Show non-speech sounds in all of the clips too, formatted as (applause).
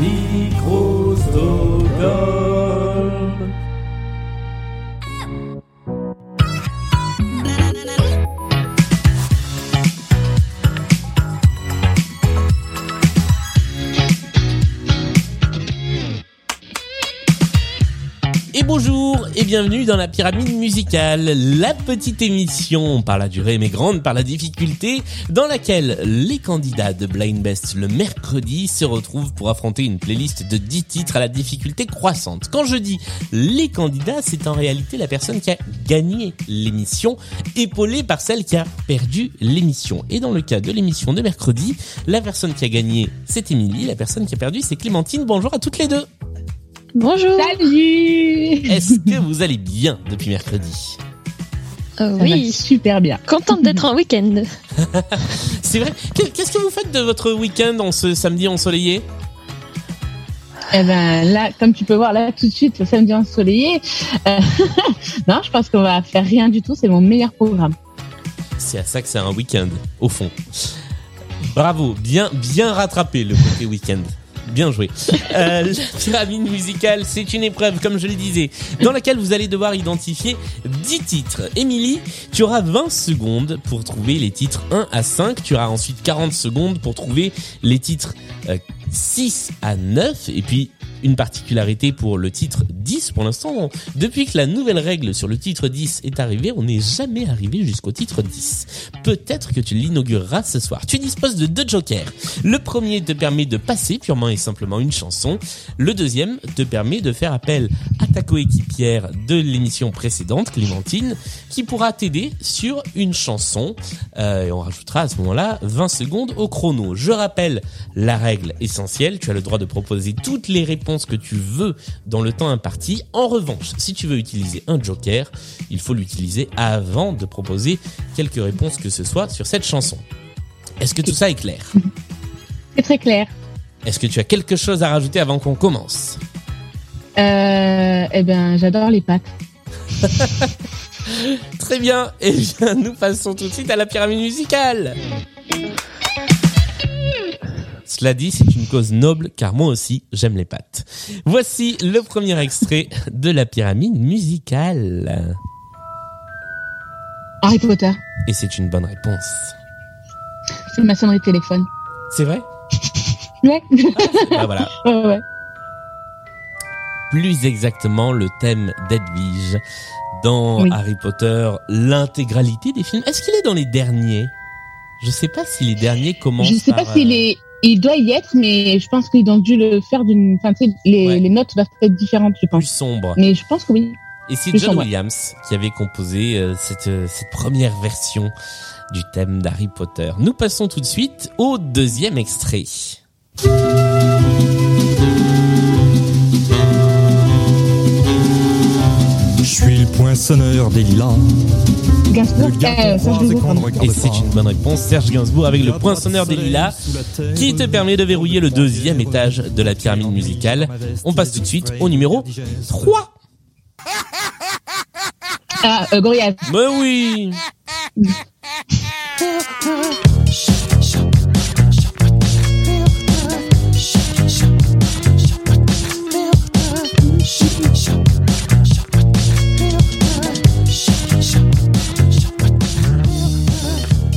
Microsoft. Bienvenue dans la pyramide musicale, la petite émission par la durée mais grande par la difficulté, dans laquelle les candidats de Blind Best le mercredi se retrouvent pour affronter une playlist de 10 titres à la difficulté croissante. Quand je dis les candidats, c'est en réalité la personne qui a gagné l'émission, épaulée par celle qui a perdu l'émission. Et dans le cas de l'émission de mercredi, la personne qui a gagné c'est Émilie, la personne qui a perdu c'est Clémentine. Bonjour à toutes les deux. Bonjour. Salut Est-ce que vous allez bien depuis mercredi Euh, va oui, super bien. contente d'être en week-end. (laughs) C'est vrai. Qu'est- Qu'est-ce que vous faites de votre week-end en ce samedi ensoleillé Eh ben là, comme tu peux voir là tout de suite, le samedi ensoleillé. euh, (laughs) non, je pense qu'on va faire rien du tout. C'est mon meilleur programme. C'est à ça que c'est un week-end, au fond. Bravo, bien, bien rattrapé le côté week-end. Bien joué. Euh, (laughs) la pyramide musicale, c'est une épreuve, comme je le disais, dans laquelle vous allez devoir identifier 10 titres. Émilie, tu auras 20 secondes pour trouver les titres 1 à 5. Tu auras ensuite 40 secondes pour trouver les titres euh, 6 à 9. Et puis, une particularité pour le titre 10. Pour l'instant, depuis que la nouvelle règle sur le titre 10 est arrivée, on n'est jamais arrivé jusqu'au titre 10. Peut-être que tu l'inaugureras ce soir. Tu disposes de deux jokers. Le premier te permet de passer purement et simplement une chanson. Le deuxième te permet de faire appel à ta coéquipière de l'émission précédente, Clémentine, qui pourra t'aider sur une chanson. Euh, et on rajoutera à ce moment-là 20 secondes au chrono. Je rappelle la règle essentielle. Tu as le droit de proposer toutes les réponses que tu veux dans le temps imparti. En revanche, si tu veux utiliser un joker, il faut l'utiliser avant de proposer quelques réponses que ce soit sur cette chanson. Est-ce que tout ça est clair? C'est très clair. Est-ce que tu as quelque chose à rajouter avant qu'on commence? Euh, eh ben, j'adore les pâtes. (laughs) Très bien, et bien nous passons tout de suite à la pyramide musicale. Cela dit, c'est une cause noble car moi aussi j'aime les pâtes. Voici le premier extrait de la pyramide musicale. Harry Potter. Et c'est une bonne réponse. C'est ma sonnerie de téléphone. C'est vrai? Ouais. Ah voilà. (laughs) ouais, ouais. Plus exactement le thème d'Edwige dans Oui. Harry Potter, l'intégralité des films. Est-ce qu'il est dans les derniers? Je sais pas si les derniers commencent Je sais pas par, s'il euh. Il doit y être, mais je pense qu'ils ont dû le faire d'une. Enfin, tu sais, les, Ouais. les notes doivent être différentes, je plus pense. sombres. Mais je pense que oui. Et c'est Plus John sombre. Williams qui avait composé euh, cette, euh, cette première version du thème d'Harry Potter. Nous passons tout de suite au deuxième extrait. Je suis le poinçonneur des lilas. Gainsbourg. Serge Gainsbourg, regarde Et c'est une bonne réponse. Serge Gainsbourg avec le poinçonneur des lilas qui te permet de verrouiller le deuxième étage de la pyramide musicale. On passe tout de suite au numéro 3. Ah, euh, Gorillaz. Mais oui (laughs)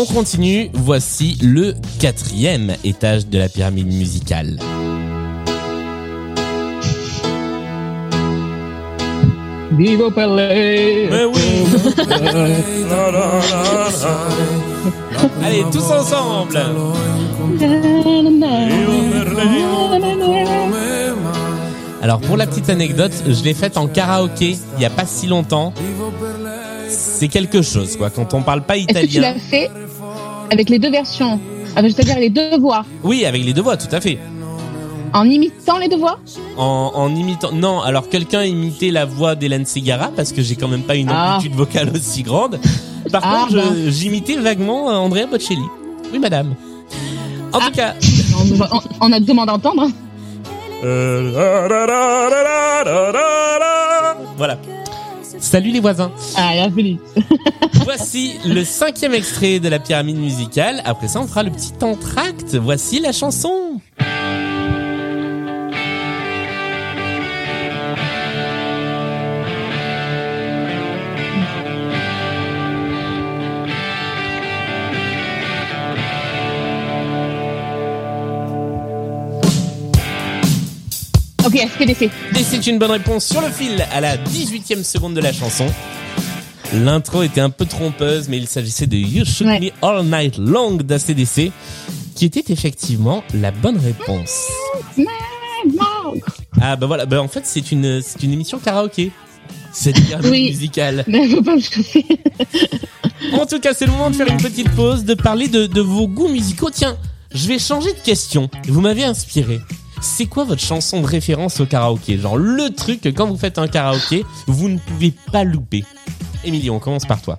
On continue, voici le quatrième étage de la pyramide musicale. Vivo Pelé. Mais oui Allez, tous ensemble Alors pour la petite anecdote, je l'ai faite en karaoké il y a pas si longtemps. C'est quelque chose quoi, quand on parle pas Est-ce que tu italien. l'as fait avec les deux versions Enfin, c'est-à-dire les deux voix, Oui, avec les deux voix, tout à fait. en imitant les deux voix En, en imitant... Non, alors quelqu'un imitait la voix d'Hélène Segara, parce que j'ai quand même pas une Ah. amplitude vocale aussi grande. Par Ah, contre, ben. j'imitais vaguement euh, Andrea Bocelli. Oui, madame. En Ah. tout cas... (laughs) on, on- on a demandé d'entendre. hein. Voilà. Salut les voisins. Ah, la. (laughs) Voici le cinquième extrait de la pyramide musicale. Après ça, on fera le petit entracte. Voici la chanson. SPDC. Et c'est une bonne réponse sur le fil à la 18e seconde de la chanson. L'intro était un peu trompeuse, mais il s'agissait de You Shoot Ouais. Me All Night Long d'ACDC, qui était effectivement la bonne réponse. Ah bah voilà, bah en fait c'est une c'est une émission karaoké. Pyramide Oui. musicale. Mais (laughs) faut pas me chauffer. En tout cas, c'est le moment de faire une petite pause, de parler de, de vos goûts musicaux. Tiens, je vais changer de question. Vous m'avez inspiré. C'est quoi votre chanson de référence au karaoké? Genre le truc que quand vous faites un karaoké, vous ne pouvez pas louper. Émilie, on commence par toi.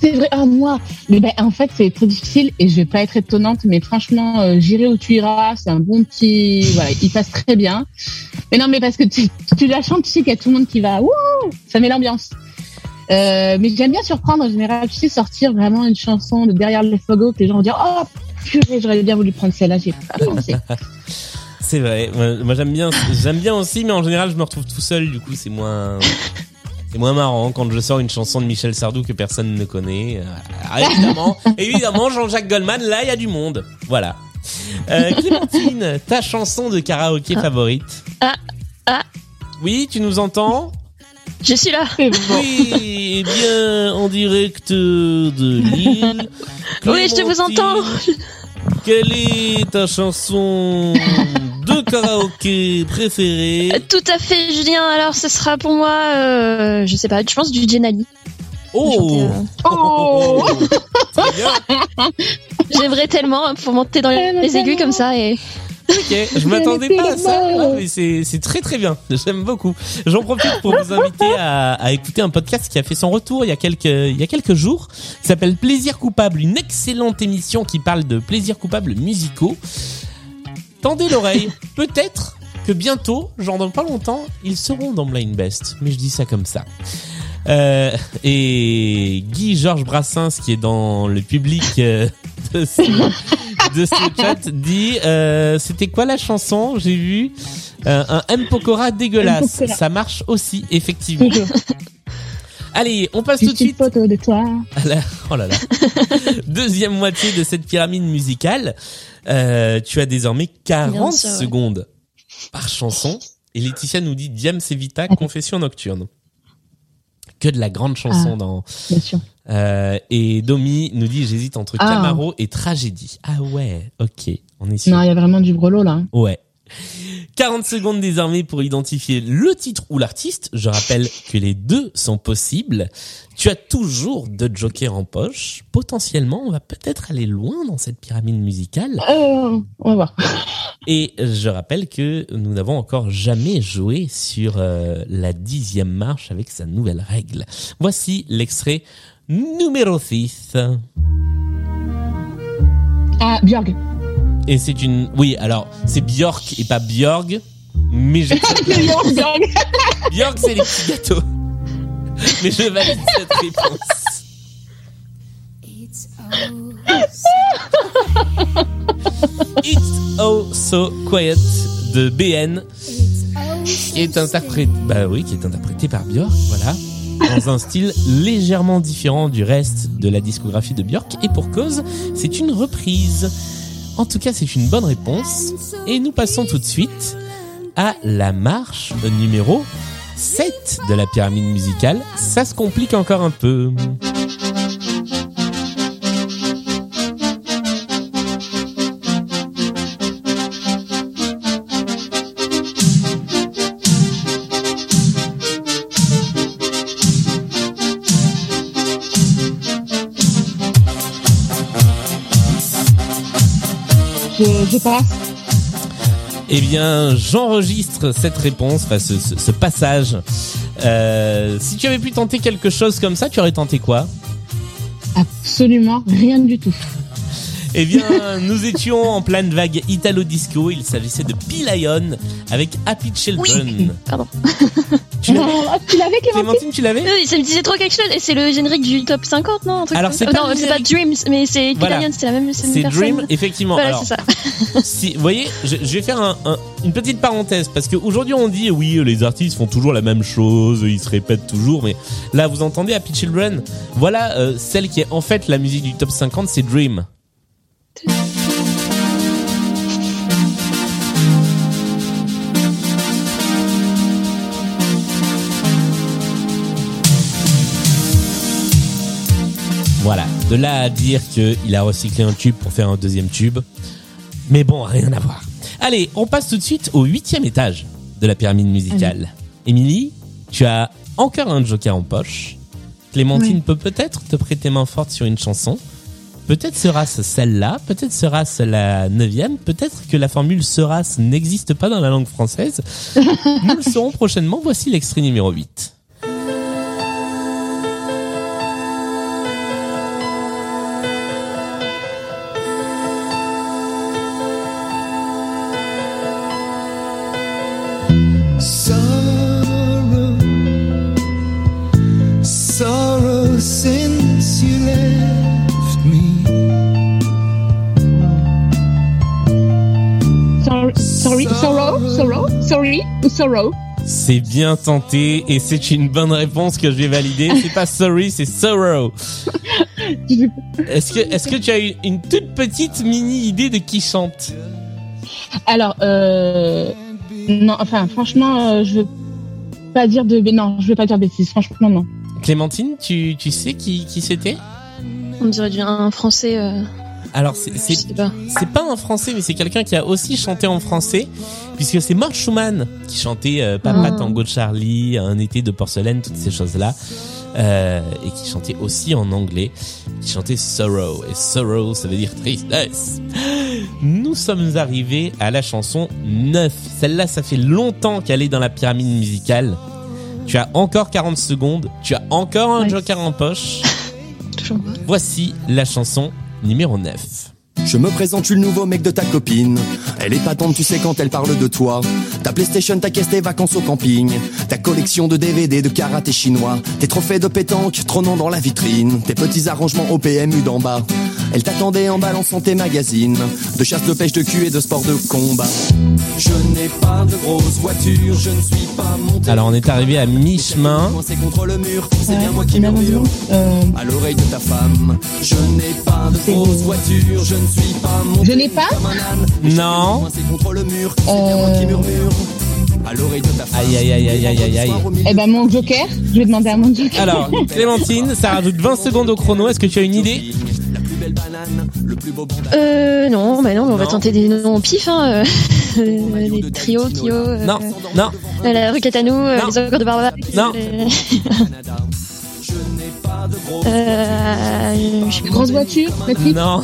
C'est vrai, ah moi. Mais ben, en fait, c'est très difficile et je vais pas être étonnante, mais franchement, euh, J'irai où tu iras, c'est un bon petit, voilà, il passe très bien. Mais non, mais parce que tu, tu la chantes, tu sais qu'il y a tout le monde qui va, wouh, ça met l'ambiance. Euh, mais j'aime bien surprendre en général, tu sais, sortir vraiment une chanson de derrière les fogos que les gens vont dire, oh, purée, j'aurais bien voulu prendre celle-là, j'ai pas pensé. (laughs) C'est vrai. Moi, moi, j'aime bien, j'aime bien aussi, mais en général, je me retrouve tout seul. Du coup, c'est moins, c'est moins marrant quand je sors une chanson de Michel Sardou que personne ne connaît. Euh, alors, évidemment, (laughs) évidemment, Jean-Jacques Goldman, là, il y a du monde. Voilà. Euh, Clémentine, ta chanson de karaoké favorite Ah, ah. Oui, tu nous entends Je suis là. Bon. Oui, eh bien, en direct de Lille. Oui, je te vous entends. Quelle est ta chanson karaoké préférée Euh, Tout à fait, Julien. Alors, ce sera pour moi, euh, je sais pas, je pense du Jenali? Oh, Oh. (laughs) Très bien. J'aimerais tellement pour monter dans les, aigus comme ça et Ok, je m'attendais pas à ça, Ah, mais c'est c'est très très bien. J'aime beaucoup. J'en profite pour vous inviter à, à écouter un podcast qui a fait son retour il y a quelques il y a quelques jours, qui s'appelle Plaisir coupable, une excellente émission qui parle de plaisirs coupables musicaux. Tendez l'oreille, peut-être que bientôt, genre dans pas longtemps, ils seront dans Blind Best, mais je dis ça comme ça. Euh, et Guy Georges Brassens qui est dans le public euh, de ce, de ce chat dit euh, c'était quoi la chanson? J'ai vu un M Pokora dégueulasse M. Pokora. ça marche aussi effectivement. (laughs) allez on passe tout de Petite suite photo de toi. à la oh là là (laughs) deuxième moitié de cette pyramide musicale Euh, tu as désormais 40 Bien sûr, ouais. secondes par chanson et Laetitia nous dit Diams Evita confession nocturne que de la grande chanson Ah. dans Bien sûr. euh, et Domi nous dit j'hésite entre Ah. Camaro et Tragédie. Ah ouais, ok, on est sûr. Non, il y a vraiment du brelo là. Ouais. 40 secondes désormais pour identifier le titre ou l'artiste. Je rappelle que les deux sont possibles. Tu as toujours deux jokers en poche. Potentiellement, on va peut-être aller loin dans cette pyramide musicale. Euh, on va voir. (laughs) Et je rappelle que nous n'avons encore jamais joué sur euh, la dixième marche avec sa nouvelle règle. Voici l'extrait numéro 6. Ah, Björk. Et c'est une... Oui, alors, c'est Björk et pas Björg, mais (laughs) Björk, Björk. (laughs) Björk, c'est les petits gâteaux. (laughs) Mais je valide cette réponse. It's Oh So Quiet de BN, qui est interprété, bah oui, qui est interprété par Björk, voilà, dans un style légèrement différent du reste de la discographie de Björk, et pour cause, c'est une reprise. En tout cas, c'est une bonne réponse, et nous passons tout de suite à la marche numéro 7 de la pyramide musicale. Ça se complique encore un peu. Je, je passe. Eh bien, j'enregistre cette réponse, enfin ce, ce- ce passage. Euh, si tu avais pu tenter quelque chose comme ça, tu aurais tenté quoi? Absolument rien du tout. Eh bien, nous étions en pleine vague Italo-disco. Il s'agissait de P-Lion avec Happy Children. Pardon. (laughs) Tu l'avais Ah, tu l'avais, Clémentine Clémentine, tu l'avais Oui, ça me disait trop quelque chose et c'est le générique du top 50, non un truc Alors, c'est pas non, le c'est pas générique. Dreams, mais c'est Voilà. Killian, c'est la même, c'est. Dream, effectivement. Voilà, Alors, c'est ça. (laughs) si, vous voyez, je, je vais faire un- un- une petite parenthèse parce qu'aujourd'hui on dit oui, les artistes font toujours la même chose, ils se répètent toujours, mais là vous entendez Happy Children, voilà euh, celle qui est en fait la musique du top 50, c'est Dream. De là à dire qu'il a recyclé un tube pour faire un deuxième tube. Mais bon, rien à voir. Allez, on passe tout de suite au huitième étage de la pyramide musicale. Émilie, tu as encore un joker en poche. Clémentine Oui. peut peut-être te prêter main forte sur une chanson. Peut-être sera-ce celle-là, peut-être sera-ce la neuvième, peut-être que la formule sera-ce n'existe pas dans la langue française. (laughs) Nous le saurons prochainement. Voici l'extrait numéro 8. Sorry, sorry, sorrow, sorrow, sorry ou sorrow? C'est bien tenté et c'est une bonne réponse que je vais valider. C'est pas sorry, c'est sorrow. Est-ce que, est-ce que tu as une, une toute petite mini idée de qui chante? Alors, euh, non, enfin, franchement, euh, je veux pas dire de, non, je veux pas dire de bêtises. Franchement, non. Clémentine, tu, tu sais qui, qui c'était? On dirait du- un français. euh, Alors c'est, pas. pas un français, mais c'est quelqu'un qui a aussi chanté en français, puisque c'est Mort Schumann qui chantait euh, Papa Ah. Tango de Charlie, Un été de porcelaine, toutes ces choses-là, euh, et qui chantait aussi en anglais, qui chantait Sorrow, et Sorrow, ça veut dire tristesse. Nous sommes arrivés à la chanson 9. Celle-là, ça fait longtemps qu'elle est dans la pyramide musicale. Tu as encore 40 secondes, tu as encore un Ouais. joker en poche. Voici la chanson numéro 9. Je me présente, je suis le nouveau mec de ta copine. Elle est patente, tu sais, quand elle parle de toi. Ta PlayStation, ta caisse, tes vacances au camping. Ta collection de DVD de karaté chinois. Tes trophées de pétanque trônant dans la vitrine. Tes petits arrangements au PMU d'en bas. Elle t'attendait en balançant tes magazines. De chasse, de pêche, de cul et de sport de combat. Je n'ai pas de grosse voiture, je ne suis pas monté. Alors on est arrivé à mi-chemin. Coincé contre le mur, c'est bien moi qui murmure. euh, À l'oreille de ta femme, je n'ai pas de grosse voiture, je ne suis pas monté Je n'ai pas comme un âne. Non. Coincé contre le mur, c'est bien moi qui murmure. À l'oreille de ta femme. Aïe, aïe, aïe, aïe, aïe, aïe, aïe. eh ben, mon joker, je vais demander à mon joker. Alors, (laughs) Clémentine, ça rajoute 20 secondes au chrono. Est-ce que tu as une idée? La plus belle banane, le plus beau bandana. Euh, non, bah non, mais on va tenter des noms au pif, hein. euh, des trios, Kyo, euh, Non, non, euh, la rue Catanou, euh, Non. les ogres de Barbara. Non. (laughs) Euh, Grosse voiture, Patrick, non,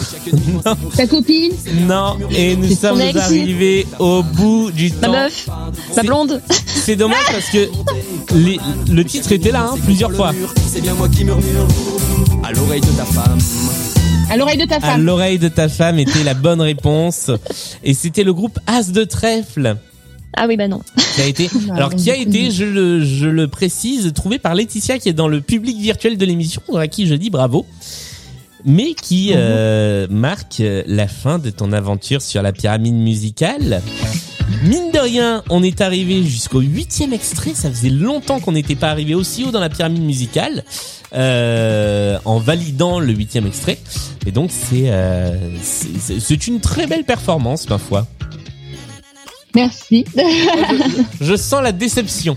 non, (laughs) ta copine. non. Et nous sommes ex. arrivés au bout du Ma temps. meuf, ma blonde. C'est dommage parce que les- le titre était là hein, plusieurs fois. C'est bien moi qui murmure. À l'oreille de ta femme. À l'oreille de ta À femme. l'oreille de ta femme était la bonne réponse. Et c'était le groupe As de Trèfle. Ah oui, bah non. qui a été, (laughs) Ah, alors qui a été, je le, je le précise, trouvé par Laetitia qui est dans le public virtuel de l'émission, à qui je dis bravo, mais qui euh, marque euh, la fin de ton aventure sur la pyramide musicale. Mine de rien, on est arrivé jusqu'au huitième extrait. Ça faisait longtemps qu'on n'était pas arrivé aussi haut dans la pyramide musicale, euh, en validant le huitième extrait. Et donc euh, c'est c'est une très belle performance, ma foi. Merci. Je sens la déception.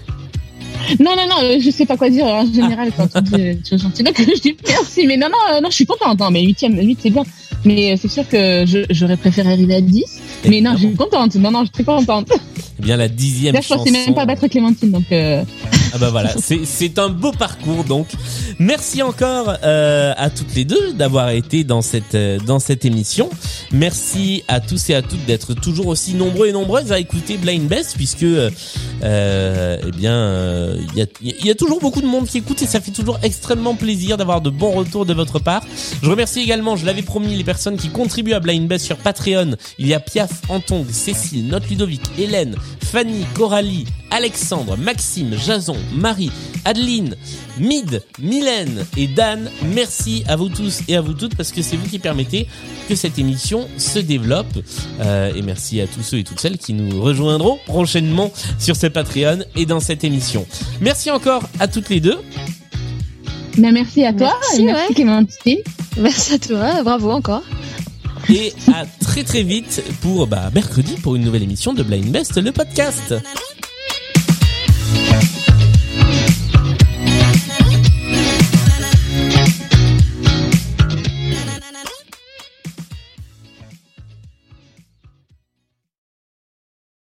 Non, non, non, euh, je sais pas quoi dire en général quand tu dis euh, tu es gentil. Donc (laughs) je dis merci, mais non, non, euh, non, je suis contente. Non, mais huitième, huit, c'est bien. Mais euh, c'est sûr que j'aurais préféré arriver à 10. Mais non, je suis contente. Non, non, je suis très contente. Eh bien la dixième Là, je chanson. pensais même pas battre Clémentine, donc euh, Ah bah voilà, c'est un beau parcours donc. Merci encore euh, à toutes les deux d'avoir été dans cette euh, dans cette émission. Merci à tous et à toutes d'être toujours aussi nombreux et nombreuses à écouter Blind Best puisque euh, eh bien il y, y a toujours beaucoup de monde qui écoute et ça fait toujours extrêmement plaisir d'avoir de bons retours de votre part. Je remercie également, je l'avais promis, les personnes qui contribuent à Blind Best sur Patreon. Il y a Piaf, Antong, Cécile, Note Ludovic, Hélène, Fanny, Coralie, Alexandre, Maxime, Jason, Marie, Adeline, Mid, Mylène et Dan. Merci à vous tous et à vous toutes parce que c'est vous qui permettez que cette émission se développe. Euh, et merci à tous ceux et toutes celles qui nous rejoindront prochainement sur ce Patreon et dans cette émission. Merci encore à toutes les deux. ben, merci à toi. Merci, merci ouais. Clémentine. Merci à toi, bravo encore. Et à très très vite pour bah, mercredi pour une nouvelle émission de Blind Best, le podcast.